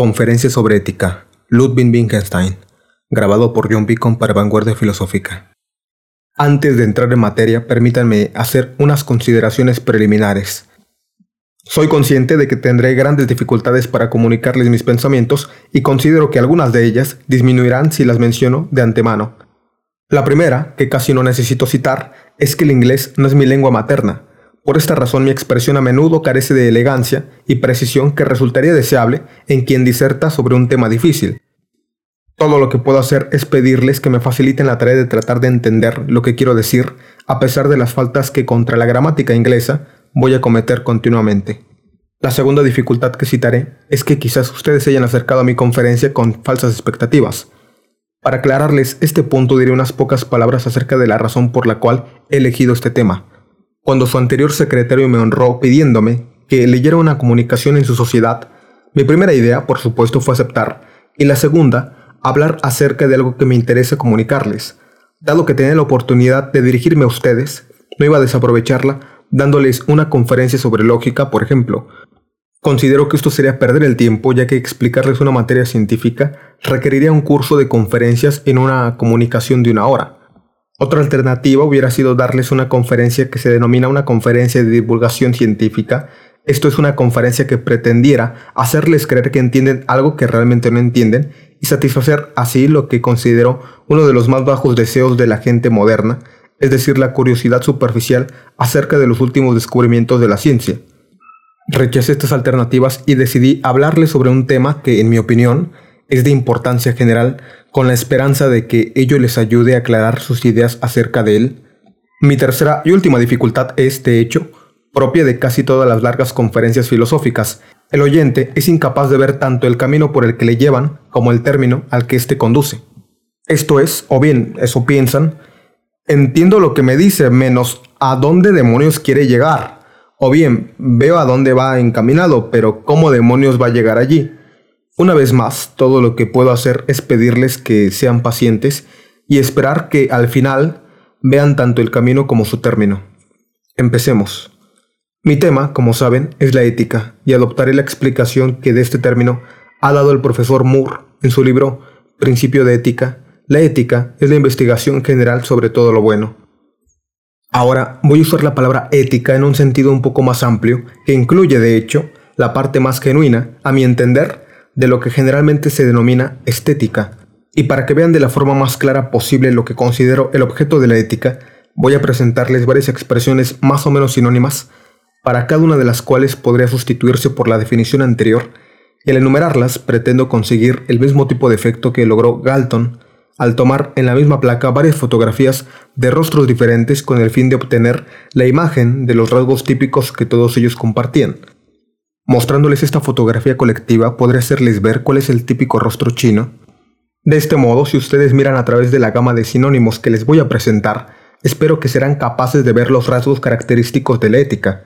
Conferencia sobre ética. Ludwig Wittgenstein. Grabado por John Beacon para Vanguardia Filosófica. Antes de entrar en materia, permítanme hacer unas consideraciones preliminares. Soy consciente de que tendré grandes dificultades para comunicarles mis pensamientos y considero que algunas de ellas disminuirán si las menciono de antemano. La primera, que casi no necesito citar, es que el inglés no es mi lengua materna, por esta razón mi expresión a menudo carece de elegancia y precisión que resultaría deseable en quien diserta sobre un tema difícil. Todo lo que puedo hacer es pedirles que me faciliten la tarea de tratar de entender lo que quiero decir, a pesar de las faltas que contra la gramática inglesa voy a cometer continuamente. La segunda dificultad que citaré es que quizás ustedes se hayan acercado a mi conferencia con falsas expectativas. Para aclararles este punto diré unas pocas palabras acerca de la razón por la cual he elegido este tema cuando su anterior secretario me honró pidiéndome que leyera una comunicación en su sociedad, mi primera idea, por supuesto, fue aceptar, y la segunda, hablar acerca de algo que me interesa comunicarles. Dado que tenía la oportunidad de dirigirme a ustedes, no iba a desaprovecharla dándoles una conferencia sobre lógica, por ejemplo. Considero que esto sería perder el tiempo, ya que explicarles una materia científica requeriría un curso de conferencias en una comunicación de una hora. Otra alternativa hubiera sido darles una conferencia que se denomina una conferencia de divulgación científica. Esto es una conferencia que pretendiera hacerles creer que entienden algo que realmente no entienden y satisfacer así lo que considero uno de los más bajos deseos de la gente moderna, es decir, la curiosidad superficial acerca de los últimos descubrimientos de la ciencia. Rechacé estas alternativas y decidí hablarles sobre un tema que, en mi opinión, es de importancia general con la esperanza de que ello les ayude a aclarar sus ideas acerca de él. Mi tercera y última dificultad es, de hecho, propia de casi todas las largas conferencias filosóficas. El oyente es incapaz de ver tanto el camino por el que le llevan como el término al que éste conduce. Esto es, o bien, eso piensan, entiendo lo que me dice menos a dónde demonios quiere llegar. O bien, veo a dónde va encaminado, pero ¿cómo demonios va a llegar allí? Una vez más, todo lo que puedo hacer es pedirles que sean pacientes y esperar que al final vean tanto el camino como su término. Empecemos. Mi tema, como saben, es la ética y adoptaré la explicación que de este término ha dado el profesor Moore en su libro Principio de Ética. La ética es la investigación general sobre todo lo bueno. Ahora voy a usar la palabra ética en un sentido un poco más amplio, que incluye, de hecho, la parte más genuina, a mi entender, de lo que generalmente se denomina estética. Y para que vean de la forma más clara posible lo que considero el objeto de la ética, voy a presentarles varias expresiones más o menos sinónimas, para cada una de las cuales podría sustituirse por la definición anterior, y al enumerarlas pretendo conseguir el mismo tipo de efecto que logró Galton al tomar en la misma placa varias fotografías de rostros diferentes con el fin de obtener la imagen de los rasgos típicos que todos ellos compartían. Mostrándoles esta fotografía colectiva podré hacerles ver cuál es el típico rostro chino. De este modo, si ustedes miran a través de la gama de sinónimos que les voy a presentar, espero que serán capaces de ver los rasgos característicos de la ética.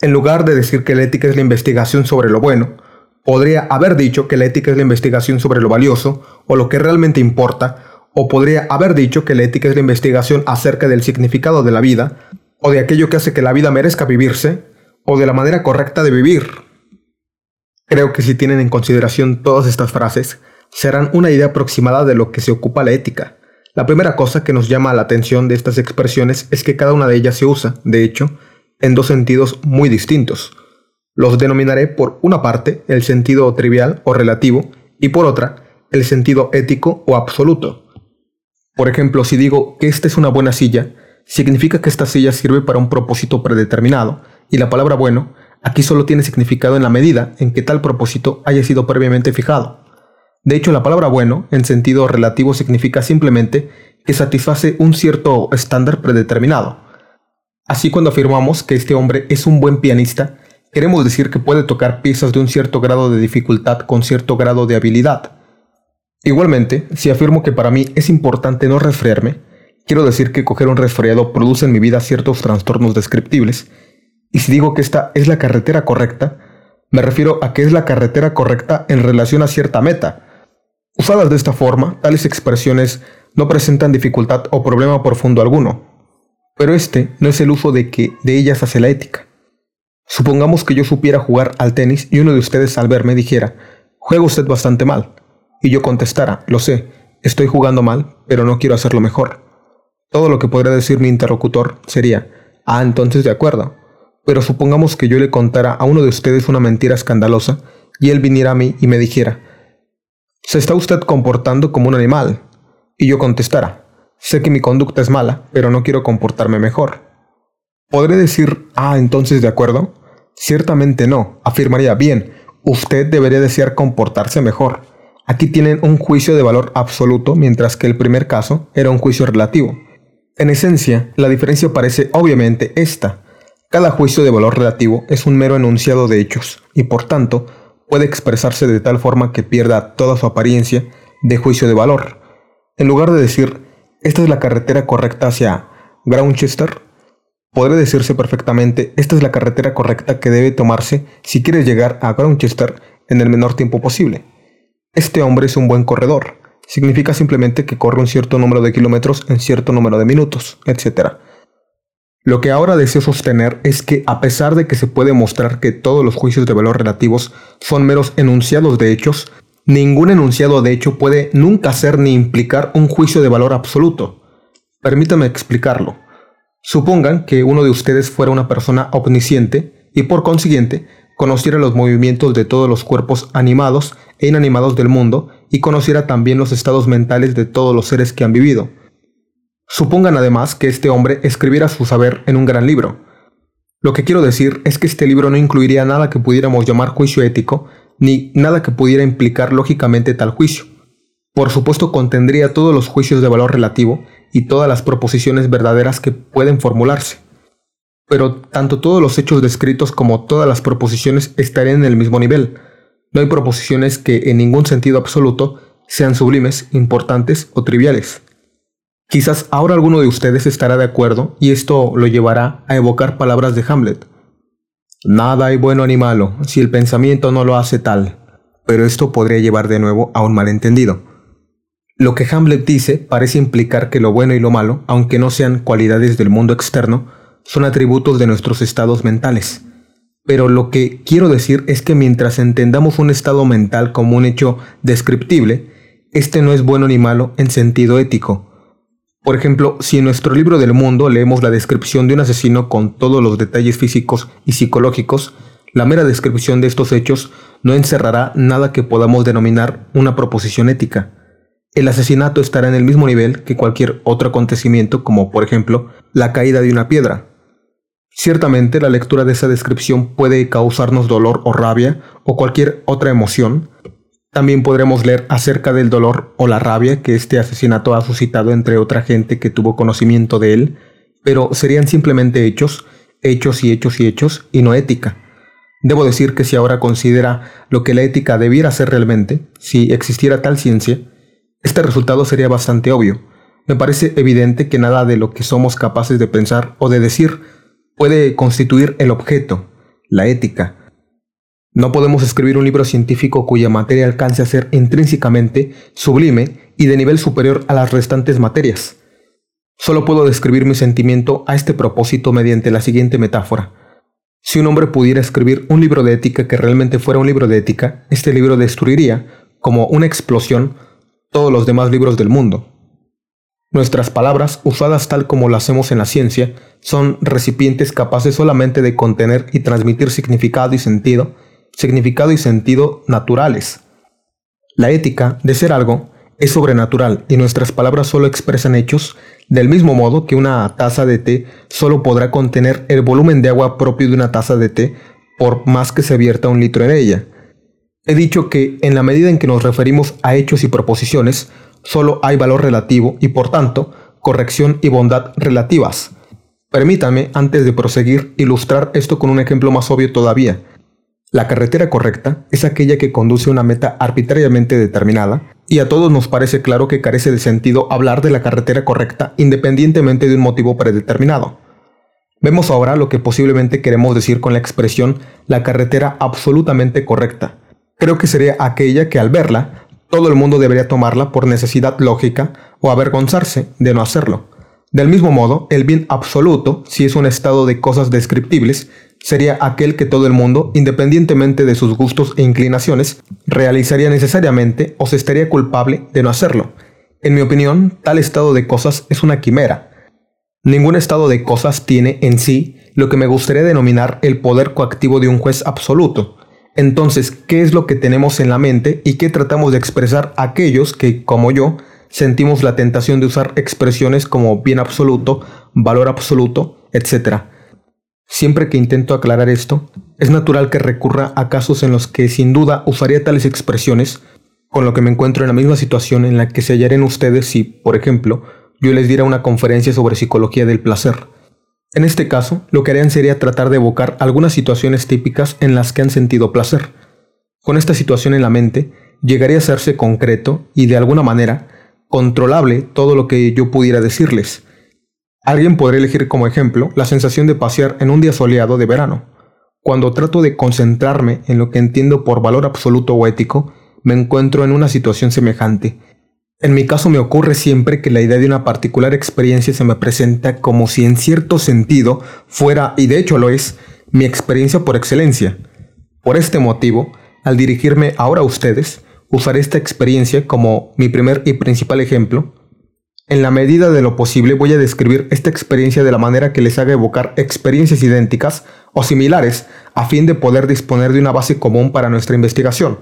En lugar de decir que la ética es la investigación sobre lo bueno, podría haber dicho que la ética es la investigación sobre lo valioso o lo que realmente importa, o podría haber dicho que la ética es la investigación acerca del significado de la vida, o de aquello que hace que la vida merezca vivirse, o de la manera correcta de vivir. Creo que si tienen en consideración todas estas frases, serán una idea aproximada de lo que se ocupa la ética. La primera cosa que nos llama la atención de estas expresiones es que cada una de ellas se usa, de hecho, en dos sentidos muy distintos. Los denominaré por una parte el sentido trivial o relativo y por otra el sentido ético o absoluto. Por ejemplo, si digo que esta es una buena silla, significa que esta silla sirve para un propósito predeterminado, y la palabra bueno Aquí solo tiene significado en la medida en que tal propósito haya sido previamente fijado. De hecho, la palabra bueno, en sentido relativo, significa simplemente que satisface un cierto estándar predeterminado. Así cuando afirmamos que este hombre es un buen pianista, queremos decir que puede tocar piezas de un cierto grado de dificultad con cierto grado de habilidad. Igualmente, si afirmo que para mí es importante no resfriarme, quiero decir que coger un resfriado produce en mi vida ciertos trastornos descriptibles y si digo que esta es la carretera correcta, me refiero a que es la carretera correcta en relación a cierta meta. Usadas de esta forma, tales expresiones no presentan dificultad o problema profundo alguno, pero este no es el uso de que de ellas hace la ética. Supongamos que yo supiera jugar al tenis y uno de ustedes al verme dijera, juega usted bastante mal. Y yo contestara, lo sé, estoy jugando mal, pero no quiero hacerlo mejor. Todo lo que podría decir mi interlocutor sería, ah, entonces de acuerdo. Pero supongamos que yo le contara a uno de ustedes una mentira escandalosa y él viniera a mí y me dijera, ¿se está usted comportando como un animal? Y yo contestara, sé que mi conducta es mala, pero no quiero comportarme mejor. ¿Podré decir, ah, entonces de acuerdo? Ciertamente no, afirmaría, bien, usted debería desear comportarse mejor. Aquí tienen un juicio de valor absoluto, mientras que el primer caso era un juicio relativo. En esencia, la diferencia parece obviamente esta. Cada juicio de valor relativo es un mero enunciado de hechos, y por tanto, puede expresarse de tal forma que pierda toda su apariencia de juicio de valor. En lugar de decir, esta es la carretera correcta hacia Groundchester, podría decirse perfectamente, esta es la carretera correcta que debe tomarse si quieres llegar a Groundchester en el menor tiempo posible. Este hombre es un buen corredor. Significa simplemente que corre un cierto número de kilómetros en cierto número de minutos, etc. Lo que ahora deseo sostener es que a pesar de que se puede mostrar que todos los juicios de valor relativos son meros enunciados de hechos, ningún enunciado de hecho puede nunca ser ni implicar un juicio de valor absoluto. Permítame explicarlo. Supongan que uno de ustedes fuera una persona omnisciente y por consiguiente conociera los movimientos de todos los cuerpos animados e inanimados del mundo y conociera también los estados mentales de todos los seres que han vivido. Supongan además que este hombre escribiera su saber en un gran libro. Lo que quiero decir es que este libro no incluiría nada que pudiéramos llamar juicio ético, ni nada que pudiera implicar lógicamente tal juicio. Por supuesto contendría todos los juicios de valor relativo y todas las proposiciones verdaderas que pueden formularse pero tanto todos los hechos descritos como todas las proposiciones estarían en el mismo nivel. No hay proposiciones que en ningún sentido absoluto sean sublimes, importantes o triviales. Quizás ahora alguno de ustedes estará de acuerdo y esto lo llevará a evocar palabras de Hamlet. Nada hay bueno ni malo si el pensamiento no lo hace tal, pero esto podría llevar de nuevo a un malentendido. Lo que Hamlet dice parece implicar que lo bueno y lo malo, aunque no sean cualidades del mundo externo, son atributos de nuestros estados mentales. Pero lo que quiero decir es que mientras entendamos un estado mental como un hecho descriptible, este no es bueno ni malo en sentido ético. Por ejemplo, si en nuestro libro del mundo leemos la descripción de un asesino con todos los detalles físicos y psicológicos, la mera descripción de estos hechos no encerrará nada que podamos denominar una proposición ética. El asesinato estará en el mismo nivel que cualquier otro acontecimiento como por ejemplo la caída de una piedra, Ciertamente la lectura de esa descripción puede causarnos dolor o rabia o cualquier otra emoción. También podremos leer acerca del dolor o la rabia que este asesinato ha suscitado entre otra gente que tuvo conocimiento de él, pero serían simplemente hechos, hechos y hechos y hechos, y no ética. Debo decir que si ahora considera lo que la ética debiera ser realmente, si existiera tal ciencia, este resultado sería bastante obvio. Me parece evidente que nada de lo que somos capaces de pensar o de decir puede constituir el objeto, la ética. No podemos escribir un libro científico cuya materia alcance a ser intrínsecamente sublime y de nivel superior a las restantes materias. Solo puedo describir mi sentimiento a este propósito mediante la siguiente metáfora. Si un hombre pudiera escribir un libro de ética que realmente fuera un libro de ética, este libro destruiría, como una explosión, todos los demás libros del mundo. Nuestras palabras, usadas tal como lo hacemos en la ciencia, son recipientes capaces solamente de contener y transmitir significado y sentido, significado y sentido naturales. La ética, de ser algo, es sobrenatural y nuestras palabras solo expresan hechos, del mismo modo que una taza de té solo podrá contener el volumen de agua propio de una taza de té por más que se vierta un litro en ella. He dicho que en la medida en que nos referimos a hechos y proposiciones, solo hay valor relativo y por tanto corrección y bondad relativas. Permítame, antes de proseguir, ilustrar esto con un ejemplo más obvio todavía. La carretera correcta es aquella que conduce a una meta arbitrariamente determinada, y a todos nos parece claro que carece de sentido hablar de la carretera correcta independientemente de un motivo predeterminado. Vemos ahora lo que posiblemente queremos decir con la expresión la carretera absolutamente correcta. Creo que sería aquella que al verla todo el mundo debería tomarla por necesidad lógica o avergonzarse de no hacerlo. Del mismo modo, el bien absoluto, si es un estado de cosas descriptibles, sería aquel que todo el mundo, independientemente de sus gustos e inclinaciones, realizaría necesariamente o se estaría culpable de no hacerlo. En mi opinión, tal estado de cosas es una quimera. Ningún estado de cosas tiene en sí lo que me gustaría denominar el poder coactivo de un juez absoluto. Entonces, ¿qué es lo que tenemos en la mente y qué tratamos de expresar aquellos que, como yo, sentimos la tentación de usar expresiones como bien absoluto, valor absoluto, etc.? Siempre que intento aclarar esto, es natural que recurra a casos en los que sin duda usaría tales expresiones, con lo que me encuentro en la misma situación en la que se hallarían ustedes si, por ejemplo, yo les diera una conferencia sobre psicología del placer. En este caso, lo que harían sería tratar de evocar algunas situaciones típicas en las que han sentido placer. Con esta situación en la mente, llegaría a hacerse concreto y de alguna manera controlable todo lo que yo pudiera decirles, Alguien podría elegir como ejemplo la sensación de pasear en un día soleado de verano. Cuando trato de concentrarme en lo que entiendo por valor absoluto o ético, me encuentro en una situación semejante. En mi caso me ocurre siempre que la idea de una particular experiencia se me presenta como si en cierto sentido fuera, y de hecho lo es, mi experiencia por excelencia. Por este motivo, al dirigirme ahora a ustedes, usaré esta experiencia como mi primer y principal ejemplo, en la medida de lo posible voy a describir esta experiencia de la manera que les haga evocar experiencias idénticas o similares a fin de poder disponer de una base común para nuestra investigación.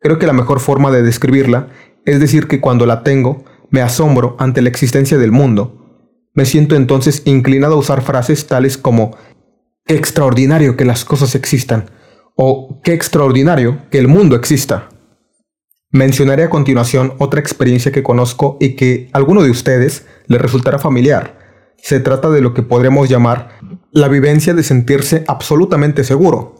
Creo que la mejor forma de describirla es decir que cuando la tengo me asombro ante la existencia del mundo. Me siento entonces inclinado a usar frases tales como qué extraordinario que las cosas existan o qué extraordinario que el mundo exista. Mencionaré a continuación otra experiencia que conozco y que a alguno de ustedes le resultará familiar. Se trata de lo que podremos llamar la vivencia de sentirse absolutamente seguro.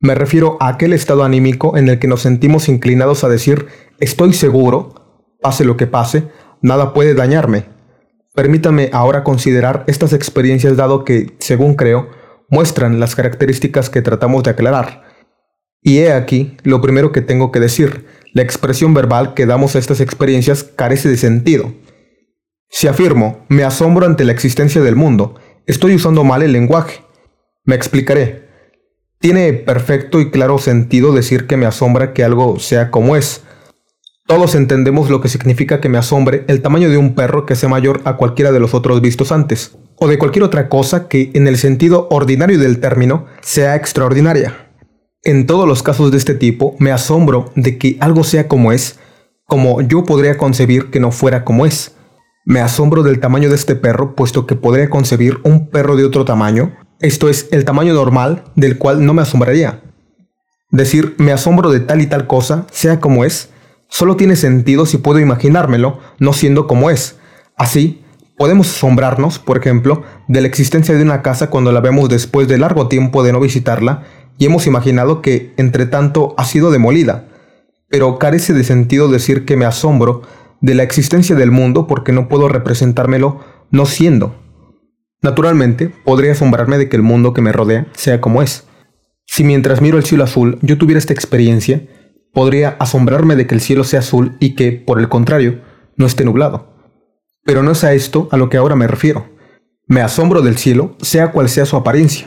Me refiero a aquel estado anímico en el que nos sentimos inclinados a decir estoy seguro, pase lo que pase, nada puede dañarme. Permítanme ahora considerar estas experiencias dado que, según creo, muestran las características que tratamos de aclarar. Y he aquí lo primero que tengo que decir, la expresión verbal que damos a estas experiencias carece de sentido. Si afirmo, me asombro ante la existencia del mundo, estoy usando mal el lenguaje. Me explicaré. Tiene perfecto y claro sentido decir que me asombra que algo sea como es. Todos entendemos lo que significa que me asombre el tamaño de un perro que sea mayor a cualquiera de los otros vistos antes, o de cualquier otra cosa que, en el sentido ordinario del término, sea extraordinaria. En todos los casos de este tipo, me asombro de que algo sea como es, como yo podría concebir que no fuera como es. Me asombro del tamaño de este perro, puesto que podría concebir un perro de otro tamaño, esto es, el tamaño normal, del cual no me asombraría. Decir me asombro de tal y tal cosa, sea como es, solo tiene sentido si puedo imaginármelo, no siendo como es. Así, podemos asombrarnos, por ejemplo, de la existencia de una casa cuando la vemos después de largo tiempo de no visitarla y hemos imaginado que, entre tanto, ha sido demolida. Pero carece de sentido decir que me asombro de la existencia del mundo porque no puedo representármelo no siendo. Naturalmente, podría asombrarme de que el mundo que me rodea sea como es. Si mientras miro el cielo azul yo tuviera esta experiencia, podría asombrarme de que el cielo sea azul y que, por el contrario, no esté nublado. Pero no es a esto a lo que ahora me refiero. Me asombro del cielo, sea cual sea su apariencia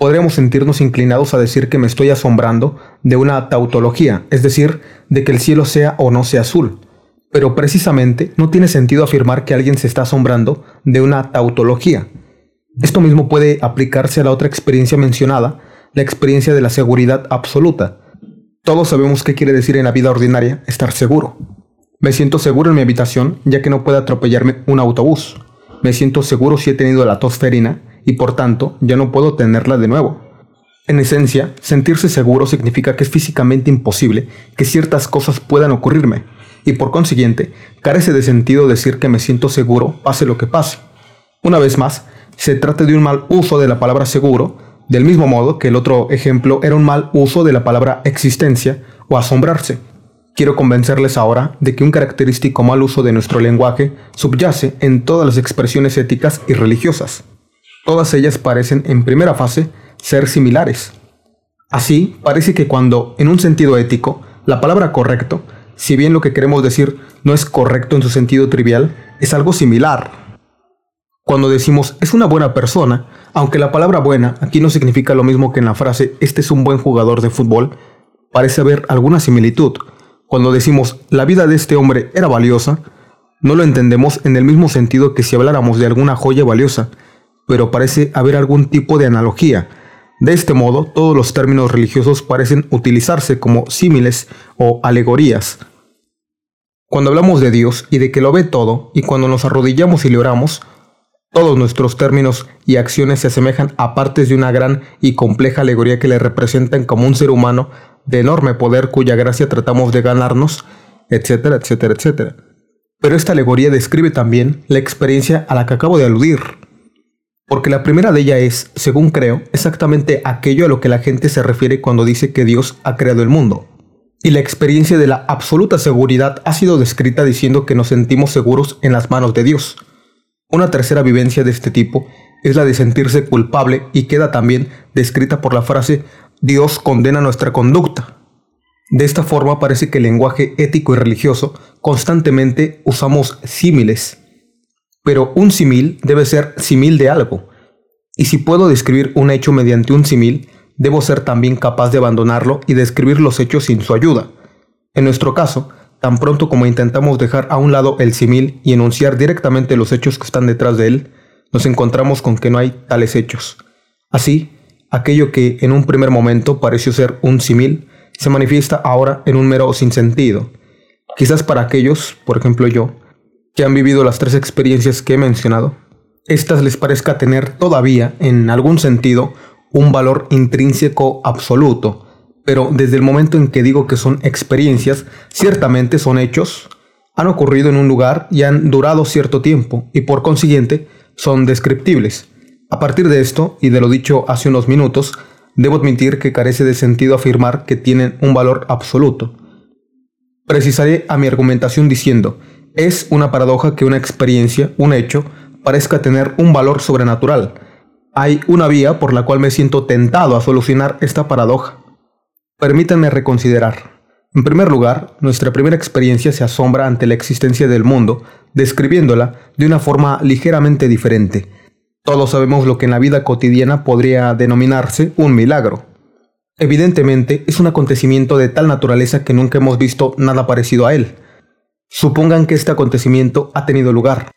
podríamos sentirnos inclinados a decir que me estoy asombrando de una tautología, es decir, de que el cielo sea o no sea azul. Pero precisamente no tiene sentido afirmar que alguien se está asombrando de una tautología. Esto mismo puede aplicarse a la otra experiencia mencionada, la experiencia de la seguridad absoluta. Todos sabemos qué quiere decir en la vida ordinaria estar seguro. Me siento seguro en mi habitación ya que no puede atropellarme un autobús. Me siento seguro si he tenido la tos ferina y por tanto ya no puedo tenerla de nuevo. En esencia, sentirse seguro significa que es físicamente imposible que ciertas cosas puedan ocurrirme, y por consiguiente, carece de sentido decir que me siento seguro pase lo que pase. Una vez más, se trata de un mal uso de la palabra seguro, del mismo modo que el otro ejemplo era un mal uso de la palabra existencia o asombrarse. Quiero convencerles ahora de que un característico mal uso de nuestro lenguaje subyace en todas las expresiones éticas y religiosas. Todas ellas parecen, en primera fase, ser similares. Así, parece que cuando, en un sentido ético, la palabra correcto, si bien lo que queremos decir no es correcto en su sentido trivial, es algo similar. Cuando decimos es una buena persona, aunque la palabra buena aquí no significa lo mismo que en la frase este es un buen jugador de fútbol, parece haber alguna similitud. Cuando decimos la vida de este hombre era valiosa, no lo entendemos en el mismo sentido que si habláramos de alguna joya valiosa, pero parece haber algún tipo de analogía. De este modo, todos los términos religiosos parecen utilizarse como símiles o alegorías. Cuando hablamos de Dios y de que lo ve todo, y cuando nos arrodillamos y le oramos, todos nuestros términos y acciones se asemejan a partes de una gran y compleja alegoría que le representan como un ser humano de enorme poder cuya gracia tratamos de ganarnos, etcétera, etcétera, etcétera. Pero esta alegoría describe también la experiencia a la que acabo de aludir. Porque la primera de ellas es, según creo, exactamente aquello a lo que la gente se refiere cuando dice que Dios ha creado el mundo. Y la experiencia de la absoluta seguridad ha sido descrita diciendo que nos sentimos seguros en las manos de Dios. Una tercera vivencia de este tipo es la de sentirse culpable y queda también descrita por la frase Dios condena nuestra conducta. De esta forma parece que el lenguaje ético y religioso constantemente usamos símiles pero un símil debe ser símil de algo. Y si puedo describir un hecho mediante un símil, debo ser también capaz de abandonarlo y describir los hechos sin su ayuda. En nuestro caso, tan pronto como intentamos dejar a un lado el símil y enunciar directamente los hechos que están detrás de él, nos encontramos con que no hay tales hechos. Así, aquello que en un primer momento pareció ser un símil, se manifiesta ahora en un mero sinsentido. Quizás para aquellos, por ejemplo yo, que han vivido las tres experiencias que he mencionado, estas les parezca tener todavía, en algún sentido, un valor intrínseco absoluto, pero desde el momento en que digo que son experiencias, ciertamente son hechos, han ocurrido en un lugar y han durado cierto tiempo, y por consiguiente son descriptibles. A partir de esto, y de lo dicho hace unos minutos, debo admitir que carece de sentido afirmar que tienen un valor absoluto. Precisaré a mi argumentación diciendo es una paradoja que una experiencia, un hecho, parezca tener un valor sobrenatural. Hay una vía por la cual me siento tentado a solucionar esta paradoja. Permítanme reconsiderar. En primer lugar, nuestra primera experiencia se asombra ante la existencia del mundo, describiéndola de una forma ligeramente diferente. Todos sabemos lo que en la vida cotidiana podría denominarse un milagro. Evidentemente, es un acontecimiento de tal naturaleza que nunca hemos visto nada parecido a él. Supongan que este acontecimiento ha tenido lugar.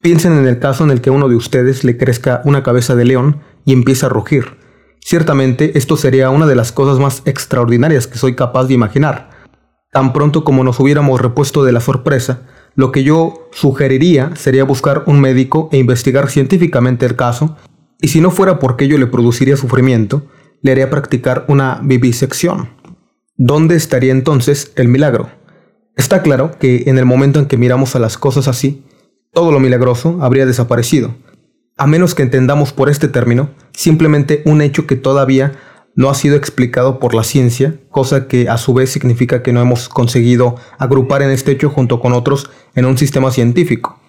Piensen en el caso en el que uno de ustedes le crezca una cabeza de león y empiece a rugir. Ciertamente esto sería una de las cosas más extraordinarias que soy capaz de imaginar. Tan pronto como nos hubiéramos repuesto de la sorpresa, lo que yo sugeriría sería buscar un médico e investigar científicamente el caso, y si no fuera porque ello le produciría sufrimiento, le haría practicar una vivisección. ¿Dónde estaría entonces el milagro? Está claro que en el momento en que miramos a las cosas así, todo lo milagroso habría desaparecido, a menos que entendamos por este término simplemente un hecho que todavía no ha sido explicado por la ciencia, cosa que a su vez significa que no hemos conseguido agrupar en este hecho junto con otros en un sistema científico.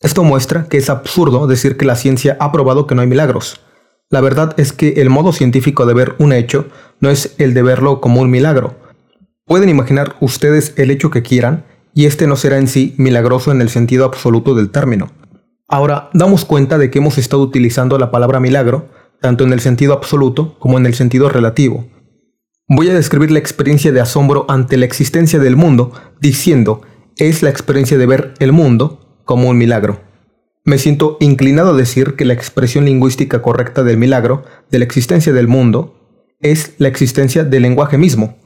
Esto muestra que es absurdo decir que la ciencia ha probado que no hay milagros. La verdad es que el modo científico de ver un hecho no es el de verlo como un milagro, Pueden imaginar ustedes el hecho que quieran, y este no será en sí milagroso en el sentido absoluto del término. Ahora, damos cuenta de que hemos estado utilizando la palabra milagro, tanto en el sentido absoluto como en el sentido relativo. Voy a describir la experiencia de asombro ante la existencia del mundo, diciendo, es la experiencia de ver el mundo como un milagro. Me siento inclinado a decir que la expresión lingüística correcta del milagro, de la existencia del mundo, es la existencia del lenguaje mismo,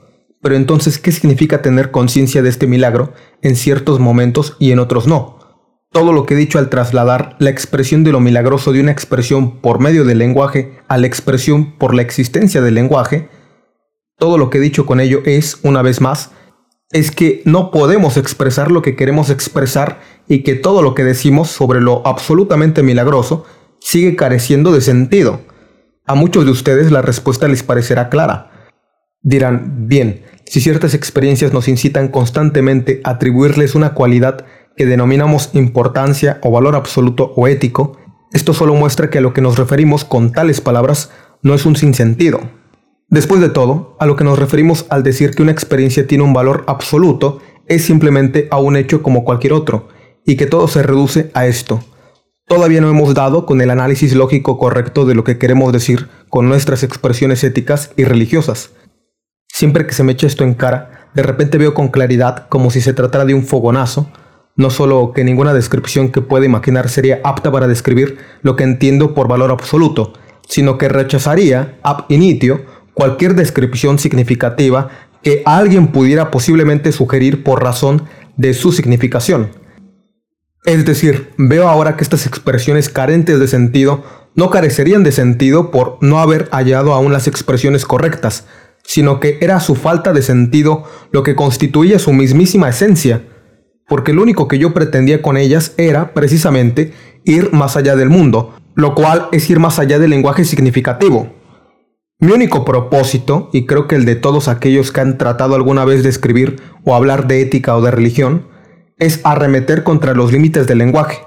pero entonces, ¿qué significa tener conciencia de este milagro en ciertos momentos y en otros no? Todo lo que he dicho al trasladar la expresión de lo milagroso de una expresión por medio del lenguaje a la expresión por la existencia del lenguaje, todo lo que he dicho con ello es, una vez más, es que no podemos expresar lo que queremos expresar y que todo lo que decimos sobre lo absolutamente milagroso sigue careciendo de sentido. A muchos de ustedes la respuesta les parecerá clara. Dirán, bien, si ciertas experiencias nos incitan constantemente a atribuirles una cualidad que denominamos importancia o valor absoluto o ético, esto solo muestra que a lo que nos referimos con tales palabras no es un sinsentido. Después de todo, a lo que nos referimos al decir que una experiencia tiene un valor absoluto es simplemente a un hecho como cualquier otro, y que todo se reduce a esto. Todavía no hemos dado con el análisis lógico correcto de lo que queremos decir con nuestras expresiones éticas y religiosas. Siempre que se me echa esto en cara, de repente veo con claridad como si se tratara de un fogonazo, no solo que ninguna descripción que pueda imaginar sería apta para describir lo que entiendo por valor absoluto, sino que rechazaría ab initio cualquier descripción significativa que alguien pudiera posiblemente sugerir por razón de su significación. Es decir, veo ahora que estas expresiones carentes de sentido no carecerían de sentido por no haber hallado aún las expresiones correctas, sino que era su falta de sentido lo que constituía su mismísima esencia, porque lo único que yo pretendía con ellas era, precisamente, ir más allá del mundo, lo cual es ir más allá del lenguaje significativo. Mi único propósito, y creo que el de todos aquellos que han tratado alguna vez de escribir o hablar de ética o de religión, es arremeter contra los límites del lenguaje.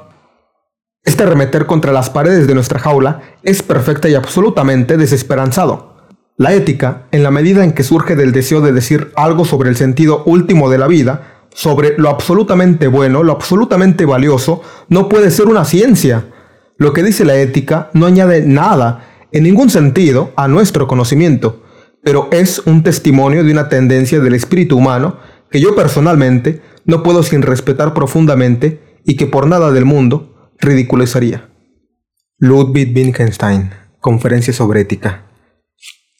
Este arremeter contra las paredes de nuestra jaula es perfecta y absolutamente desesperanzado. La ética, en la medida en que surge del deseo de decir algo sobre el sentido último de la vida, sobre lo absolutamente bueno, lo absolutamente valioso, no puede ser una ciencia. Lo que dice la ética no añade nada, en ningún sentido, a nuestro conocimiento, pero es un testimonio de una tendencia del espíritu humano que yo personalmente no puedo sin respetar profundamente y que por nada del mundo ridiculizaría. Ludwig Wittgenstein, Conferencia sobre Ética.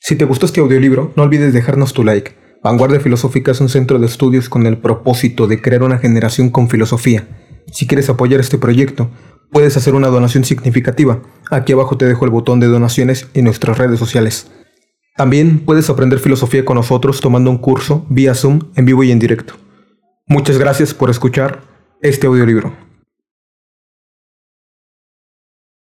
Si te gustó este audiolibro, no olvides dejarnos tu like. Vanguardia Filosófica es un centro de estudios con el propósito de crear una generación con filosofía. Si quieres apoyar este proyecto, puedes hacer una donación significativa. Aquí abajo te dejo el botón de donaciones y nuestras redes sociales. También puedes aprender filosofía con nosotros tomando un curso vía Zoom en vivo y en directo. Muchas gracias por escuchar este audiolibro.